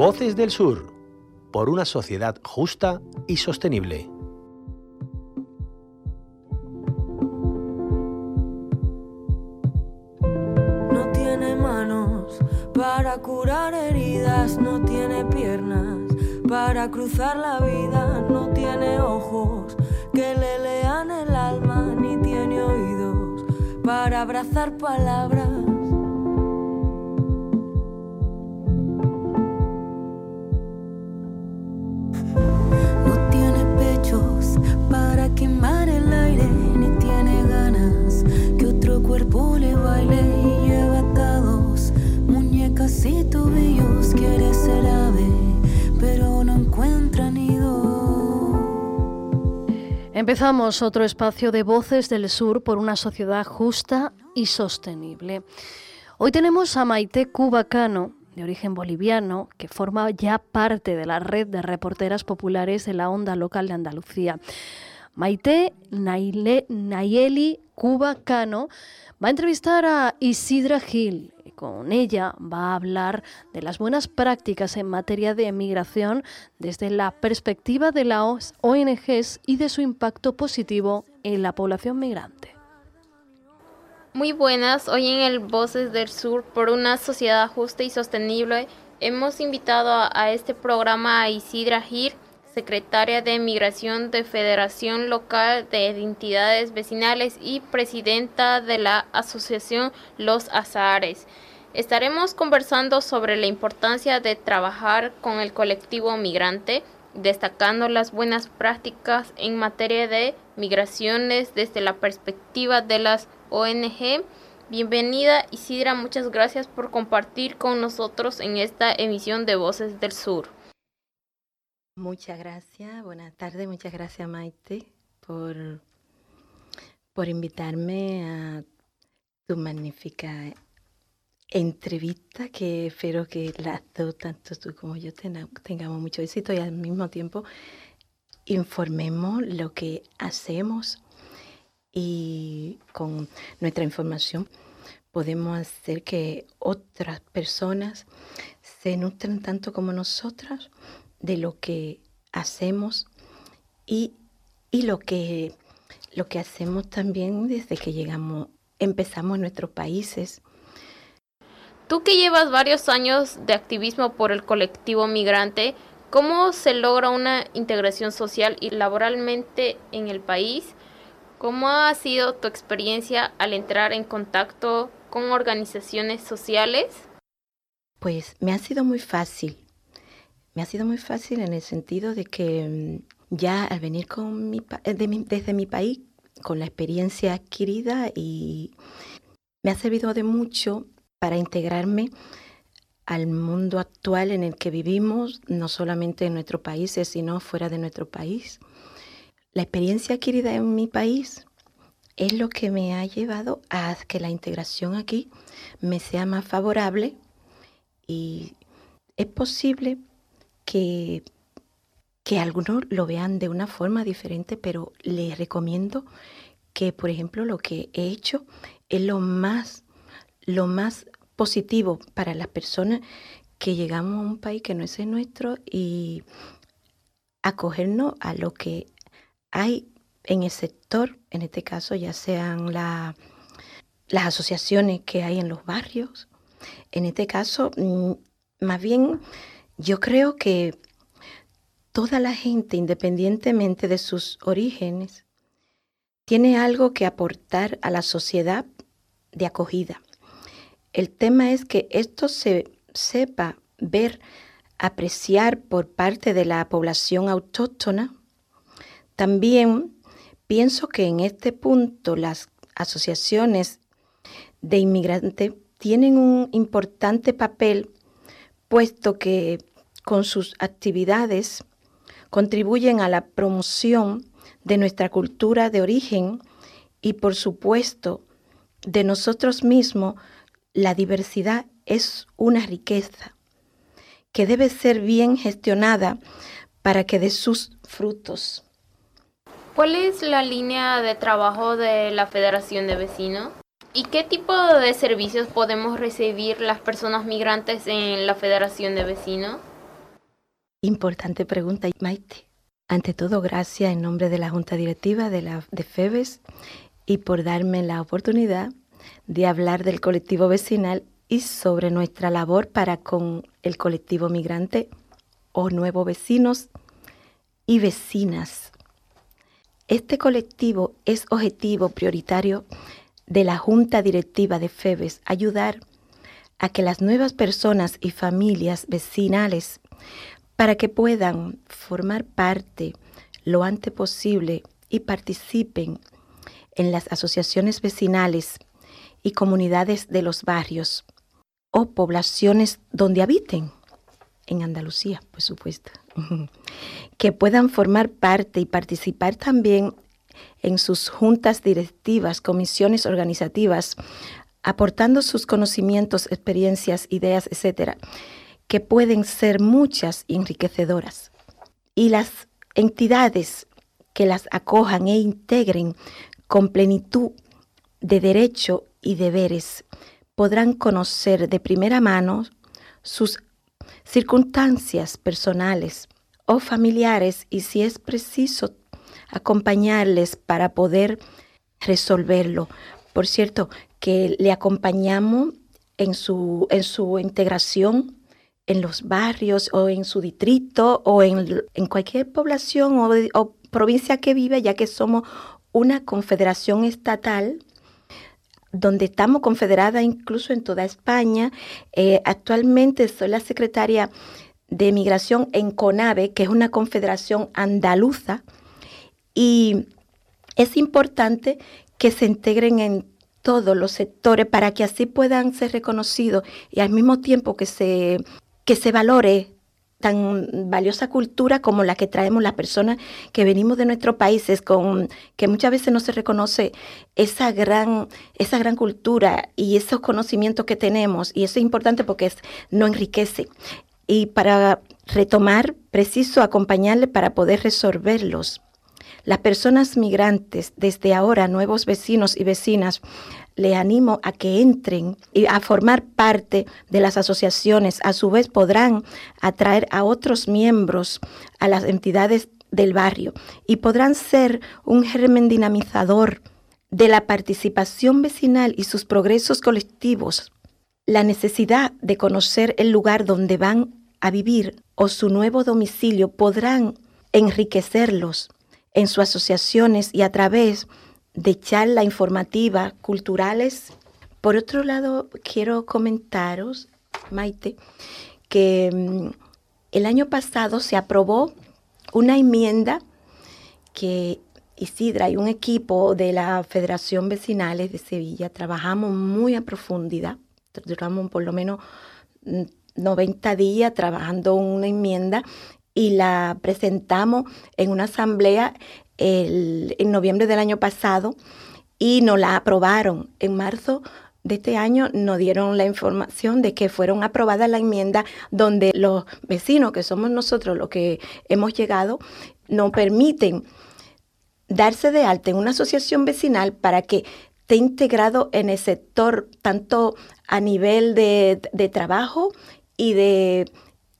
Voces del Sur, por una sociedad justa y sostenible. No tiene manos para curar heridas, no tiene piernas para cruzar la vida, no tiene ojos que le lean el alma, ni tiene oídos para abrazar palabras. Empezamos otro espacio de Voces del Sur por una sociedad justa y sostenible. Hoy tenemos a Maite Cubacano, de origen boliviano, que forma ya parte de la red de reporteras populares de la onda local de Andalucía. Maite Nayeli Cubacano va a entrevistar a Isidra Gil, con ella va a hablar de las buenas prácticas en materia de emigración desde la perspectiva de las ONGs y de su impacto positivo en la población migrante. Muy buenas, hoy en el Voces del Sur por una sociedad justa y sostenible hemos invitado a, este programa a Isidra Gil, secretaria de Migración de Federación Local de Entidades Vecinales y presidenta de la Asociación Los Azahares. Estaremos conversando sobre la importancia de trabajar con el colectivo migrante, destacando las buenas prácticas en materia de migraciones desde la perspectiva de las ONG. Bienvenida Isidra, muchas gracias por compartir con nosotros en esta emisión de Voces del Sur. Muchas gracias, buenas tardes, muchas gracias Maite por, por invitarme a tu magnífica entrevista que espero que las dos, tanto tú como yo, tengamos mucho éxito y al mismo tiempo informemos lo que hacemos y con nuestra información podemos hacer que otras personas se nutran tanto como nosotras de lo que hacemos y, y lo, que, lo que hacemos también desde que llegamos, empezamos en nuestros países Tú que llevas varios años de activismo por el colectivo migrante, ¿cómo se logra una integración social y laboralmente en el país? ¿Cómo ha sido tu experiencia al entrar en contacto con organizaciones sociales? Pues me ha sido muy fácil. Me ha sido muy fácil en el sentido de que mm, ya al venir con eh, desde mi país, con la experiencia adquirida y me ha servido de mucho para integrarme al mundo actual en el que vivimos, no solamente en nuestros países, sino fuera de nuestro país. La experiencia adquirida en mi país es lo que me ha llevado a que la integración aquí me sea más favorable y es posible que, que algunos lo vean de una forma diferente, pero les recomiendo que, por ejemplo, lo que he hecho es lo más lo más positivo para las personas que llegamos a un país que no es el nuestro y acogernos a lo que hay en el sector, en este caso ya sean las asociaciones que hay en los barrios. En este caso, mm, más bien, yo creo que toda la gente, independientemente de sus orígenes, tiene algo que aportar a la sociedad de acogida. El tema es que esto se sepa ver, apreciar por parte de la población autóctona. También pienso que en este punto las asociaciones de inmigrantes tienen un importante papel, puesto que con sus actividades contribuyen a la promoción de nuestra cultura de origen y por supuesto de nosotros mismos la diversidad es una riqueza que debe ser bien gestionada para que dé sus frutos. ¿Cuál es la línea de trabajo de la Federación de Vecinos? ¿Y qué tipo de servicios podemos recibir las personas migrantes en la Federación de Vecinos? Importante pregunta, Maite. Ante todo, gracias en nombre de la Junta Directiva de, la, de FEBES y por darme la oportunidad de hablar del colectivo vecinal y sobre nuestra labor para con el colectivo migrante o nuevos vecinos y vecinas. Este colectivo es objetivo prioritario de la Junta Directiva de FEBES ayudar a que las nuevas personas y familias vecinales para que puedan formar parte lo antes posible y participen en las asociaciones vecinales y comunidades de los barrios o poblaciones donde habiten, en Andalucía, por supuesto, que puedan formar parte y participar también en sus juntas directivas, comisiones organizativas, aportando sus conocimientos, experiencias, ideas, etcétera, que pueden ser muchas y enriquecedoras. Y las entidades que las acojan e integren con plenitud de derecho y deberes podrán conocer de primera mano sus circunstancias personales o familiares y si es preciso acompañarles para poder resolverlo. Por cierto, que le acompañamos en su, en su integración en los barrios o en su distrito o en, cualquier población o, provincia que vive, ya que somos una confederación estatal donde estamos confederada incluso en toda España. Eh, actualmente soy la secretaria de Migración en CONAVE, que es una confederación andaluza, y es importante que se integren en todos los sectores para que así puedan ser reconocidos y al mismo tiempo que se que se valore tan valiosa cultura como la que traemos las personas que venimos de nuestros países, con que muchas veces no se reconoce esa gran, esa gran cultura y esos conocimientos que tenemos. Y eso es importante porque es, no enriquece. Y para retomar, preciso acompañarle para poder resolverlos. Las personas migrantes, desde ahora nuevos vecinos y vecinas, le animo a que entren y a formar parte de las asociaciones. A su vez podrán atraer a otros miembros a las entidades del barrio y podrán ser un germen dinamizador de la participación vecinal y sus progresos colectivos. La necesidad de conocer el lugar donde van a vivir o su nuevo domicilio podrán enriquecerlos en sus asociaciones y a través de charla informativa, culturales. Por otro lado, quiero comentaros, Maite, que mm, el año pasado se aprobó una enmienda que Isidra y un equipo de la Federación Vecinales de Sevilla trabajamos muy a profundidad, duramos por lo menos 90 mm, días trabajando una enmienda y la presentamos en una asamblea en noviembre del año pasado y nos la aprobaron. En marzo de este año nos dieron la información de que fueron aprobadas la enmienda donde los vecinos, que somos nosotros los que hemos llegado, nos permiten darse de alta en una asociación vecinal para que esté integrado en el sector tanto a nivel de, de trabajo y de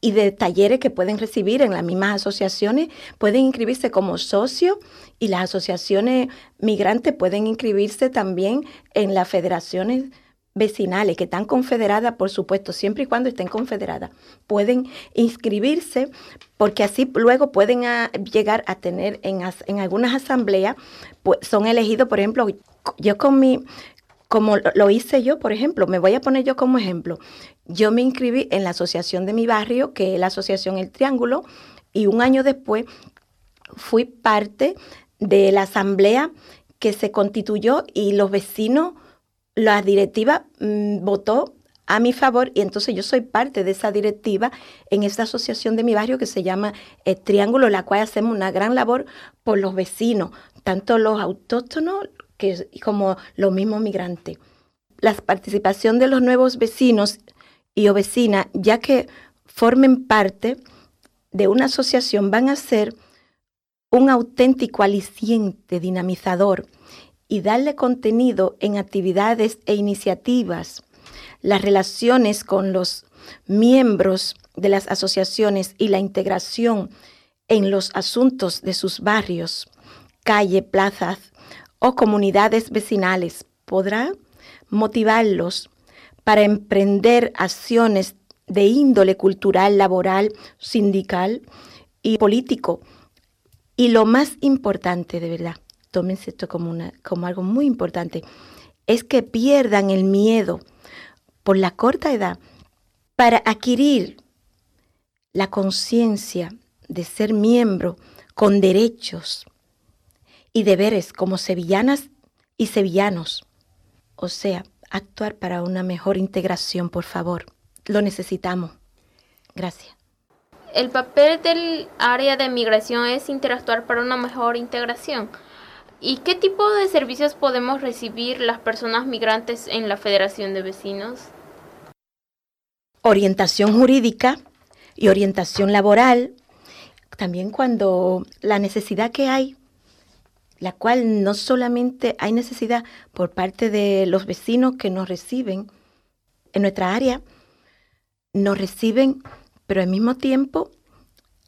y de talleres que pueden recibir en las mismas asociaciones, pueden inscribirse como socio y las asociaciones migrantes pueden inscribirse también en las federaciones vecinales que están confederadas, por supuesto, siempre y cuando estén confederadas, pueden inscribirse porque así luego pueden ah, llegar a tener en, en algunas asambleas, pues son elegidos, por ejemplo, yo con mi, como lo hice yo, por ejemplo, me voy a poner yo como ejemplo. Yo me inscribí en la asociación de mi barrio, que es la asociación El Triángulo, y un año después fui parte de la asamblea que se constituyó y los vecinos, la directiva mm, votó a mi favor y entonces yo soy parte de esa directiva en esta asociación de mi barrio que se llama El Triángulo, la cual hacemos una gran labor por los vecinos, tanto los autóctonos que, como los mismos migrantes. La participación de los nuevos vecinos y vecinas, ya que formen parte de una asociación, van a ser un auténtico aliciente dinamizador y darle contenido en actividades e iniciativas. Las relaciones con los miembros de las asociaciones y la integración en los asuntos de sus barrios, calle, plazas o comunidades vecinales podrá motivarlos para emprender acciones de índole cultural, laboral, sindical y político. Y lo más importante, de verdad, tómense esto como, una, como algo muy importante, es que pierdan el miedo por la corta edad para adquirir la conciencia de ser miembro con derechos y deberes como sevillanas y sevillanos. O sea, actuar para una mejor integración, por favor. Lo necesitamos. Gracias. El papel del área de migración es interactuar para una mejor integración. ¿Y qué tipo de servicios podemos recibir las personas migrantes en la Federación de Vecinos? Orientación jurídica y orientación laboral. También cuando la necesidad que hay la cual no solamente hay necesidad por parte de los vecinos que nos reciben en nuestra área, nos reciben, pero al mismo tiempo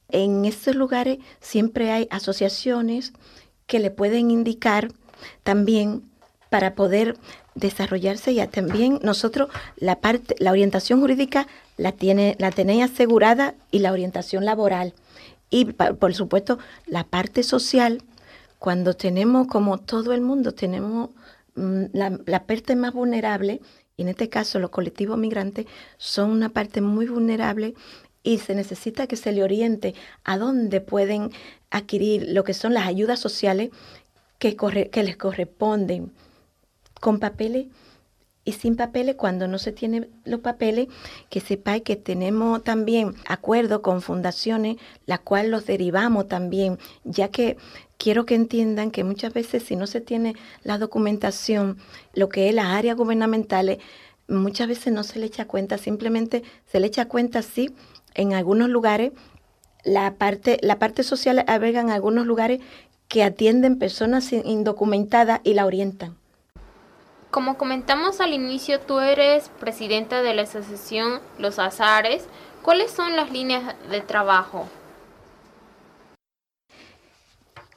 en esos lugares siempre hay asociaciones que le pueden indicar también para poder desarrollarse ya también nosotros la parte la orientación jurídica la tiene la tenéis asegurada y la orientación laboral. Y por supuesto la parte social cuando tenemos, como todo el mundo, tenemos mm, la, parte más vulnerable, y en este caso los colectivos migrantes son una parte muy vulnerable y se necesita que se le oriente a dónde pueden adquirir lo que son las ayudas sociales que, que les corresponden con papeles y sin papeles, cuando no se tienen los papeles, que sepáis que tenemos también acuerdo con fundaciones, la cual los derivamos también, ya que quiero que entiendan que muchas veces si no se tiene la documentación, lo que es las áreas gubernamentales, muchas veces no se le echa cuenta, simplemente se le echa cuenta, sí, en algunos lugares, la parte, la parte social alberga en algunos lugares que atienden personas indocumentadas y la orientan. Como comentamos al inicio, tú eres presidenta de la asociación Los Azares. ¿Cuáles son las líneas de trabajo?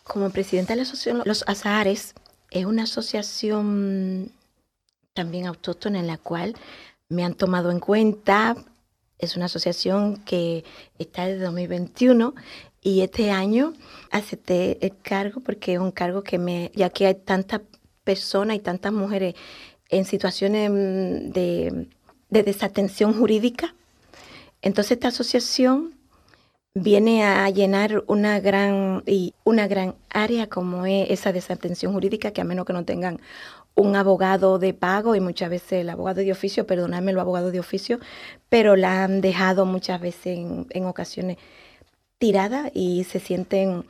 Como presidenta de la asociación Los Azahares, es una asociación también autóctona en la cual me han tomado en cuenta. Es una asociación que está desde 2021 y este año acepté el cargo porque es un cargo que me, ya que hay tantas personas y tantas mujeres en situaciones de, de desatención jurídica, entonces esta asociación viene a llenar una gran, y una gran área como es esa desatención jurídica, que a menos que no tengan un abogado de pago, y muchas veces el abogado de oficio, perdonadme el abogado de oficio, pero la han dejado muchas veces en, en ocasiones tirada y se sienten,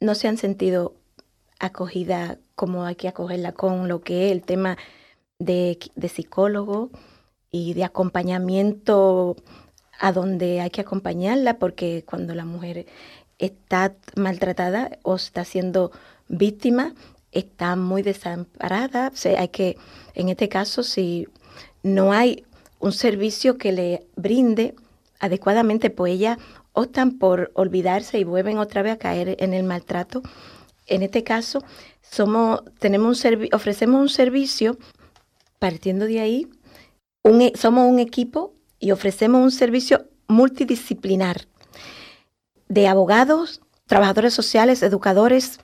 no se han sentido acogida como hay que acogerla con lo que es el tema de, de psicólogo y de acompañamiento a donde hay que acompañarla, porque cuando la mujer está maltratada o está siendo víctima, está muy desamparada. Hay que, en este caso, si no hay un servicio que le brinde adecuadamente, pues ellas optan por olvidarse y vuelven otra vez a caer en el maltrato. En este caso, somos, tenemos un ofrecemos un servicio, partiendo de ahí, e, somos un equipo y ofrecemos un servicio multidisciplinar de abogados, trabajadores sociales, educadores,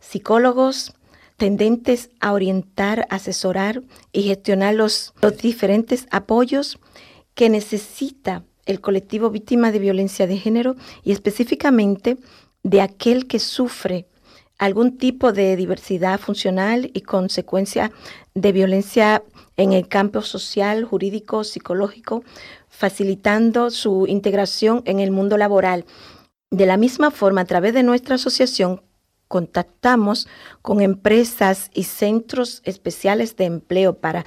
psicólogos, tendentes a orientar, asesorar y gestionar los, los diferentes apoyos que necesita el colectivo víctima de violencia de género y específicamente de aquel que sufre algún tipo de diversidad funcional y consecuencia de violencia en el campo social, jurídico, psicológico, facilitando su integración en el mundo laboral. De la misma forma, a través de nuestra asociación, contactamos con empresas y centros especiales de empleo para,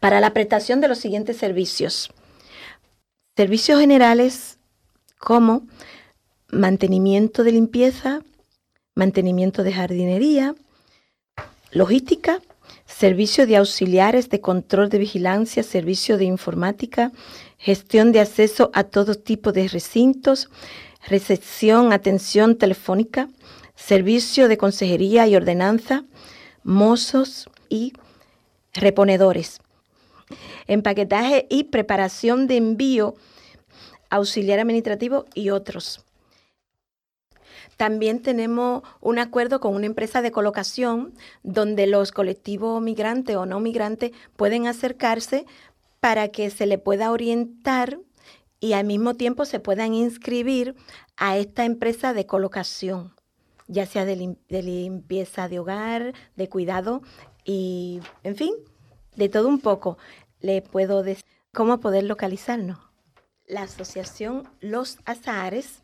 para la prestación de los siguientes servicios. Servicios generales como mantenimiento de limpieza, mantenimiento de jardinería, logística servicio de auxiliares de control de vigilancia, servicio de informática, gestión de acceso a todo tipo de recintos, recepción, atención telefónica, servicio de consejería y ordenanza, mozos y reponedores, empaquetaje y preparación de envío, auxiliar administrativo y otros. También tenemos un acuerdo con una empresa de colocación donde los colectivos migrantes o no migrantes pueden acercarse para que se le pueda orientar y al mismo tiempo se puedan inscribir a esta empresa de colocación, ya sea de, limpieza de hogar, de cuidado y, en fin, de todo un poco. Le puedo decir cómo poder localizarnos. La asociación Los Azahares,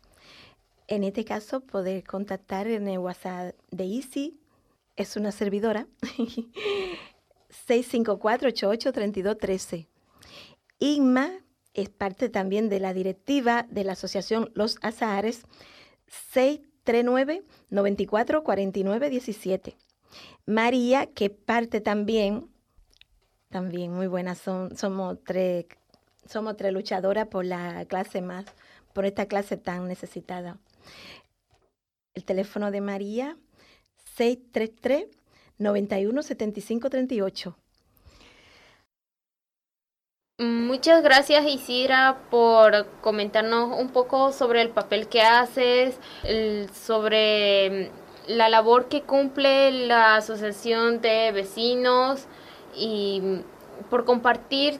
en este caso, poder contactar en el WhatsApp de Easy, es una servidora, 654-883213. Inma es parte también de la directiva de la Asociación Los Azahares 639-944917. María, que parte también, también muy buena, son, somos tres, somos tres luchadoras por la clase más, por esta clase tan necesitada. El teléfono de María, 633 917538 Muchas gracias Isidra por comentarnos un poco sobre el papel que haces, sobre la labor que cumple la Asociación de Vecinos y por compartir,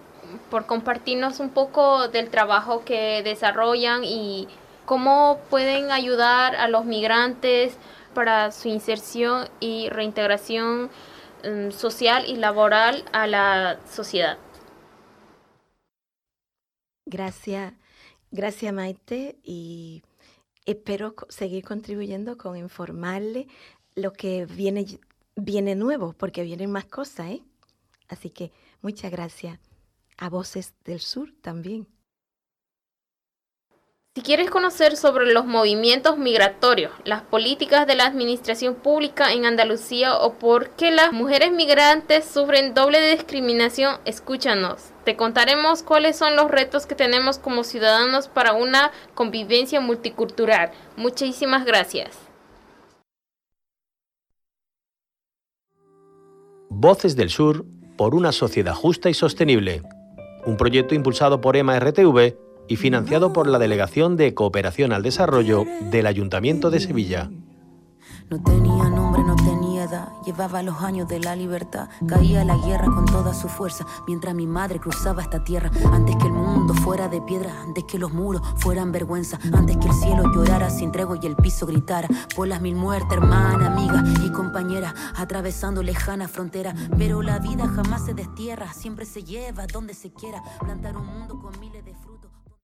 por compartirnos un poco del trabajo que desarrollan y cómo pueden ayudar a los migrantes para su inserción y reintegración mm, social y laboral a la sociedad. Gracias, gracias Maite y espero seguir contribuyendo con informarle lo que viene, viene nuevo, porque vienen más cosas, ¿eh? Así que muchas gracias a Voces del Sur también. Si quieres conocer sobre los movimientos migratorios, las políticas de la administración pública en Andalucía o por qué las mujeres migrantes sufren doble discriminación, escúchanos. Te contaremos cuáles son los retos que tenemos como ciudadanos para una convivencia multicultural. Muchísimas gracias. Voces del Sur por una sociedad justa y sostenible. Un proyecto impulsado por EMA RTV y financiado por la Delegación de Cooperación al Desarrollo del Ayuntamiento de Sevilla. No tenía nombre, no tenía edad, llevaba los años de la libertad, caía la guerra con toda su fuerza, mientras mi madre cruzaba esta tierra, antes que el mundo fuera de piedra, antes que los muros fueran vergüenza, antes que el cielo llorara sin tregua y el piso gritara, por las mil muertes, hermana, amiga y compañera, atravesando lejana frontera, pero la vida jamás se destierra, siempre se lleva donde se quiera, plantar un mundo con miles de frutos.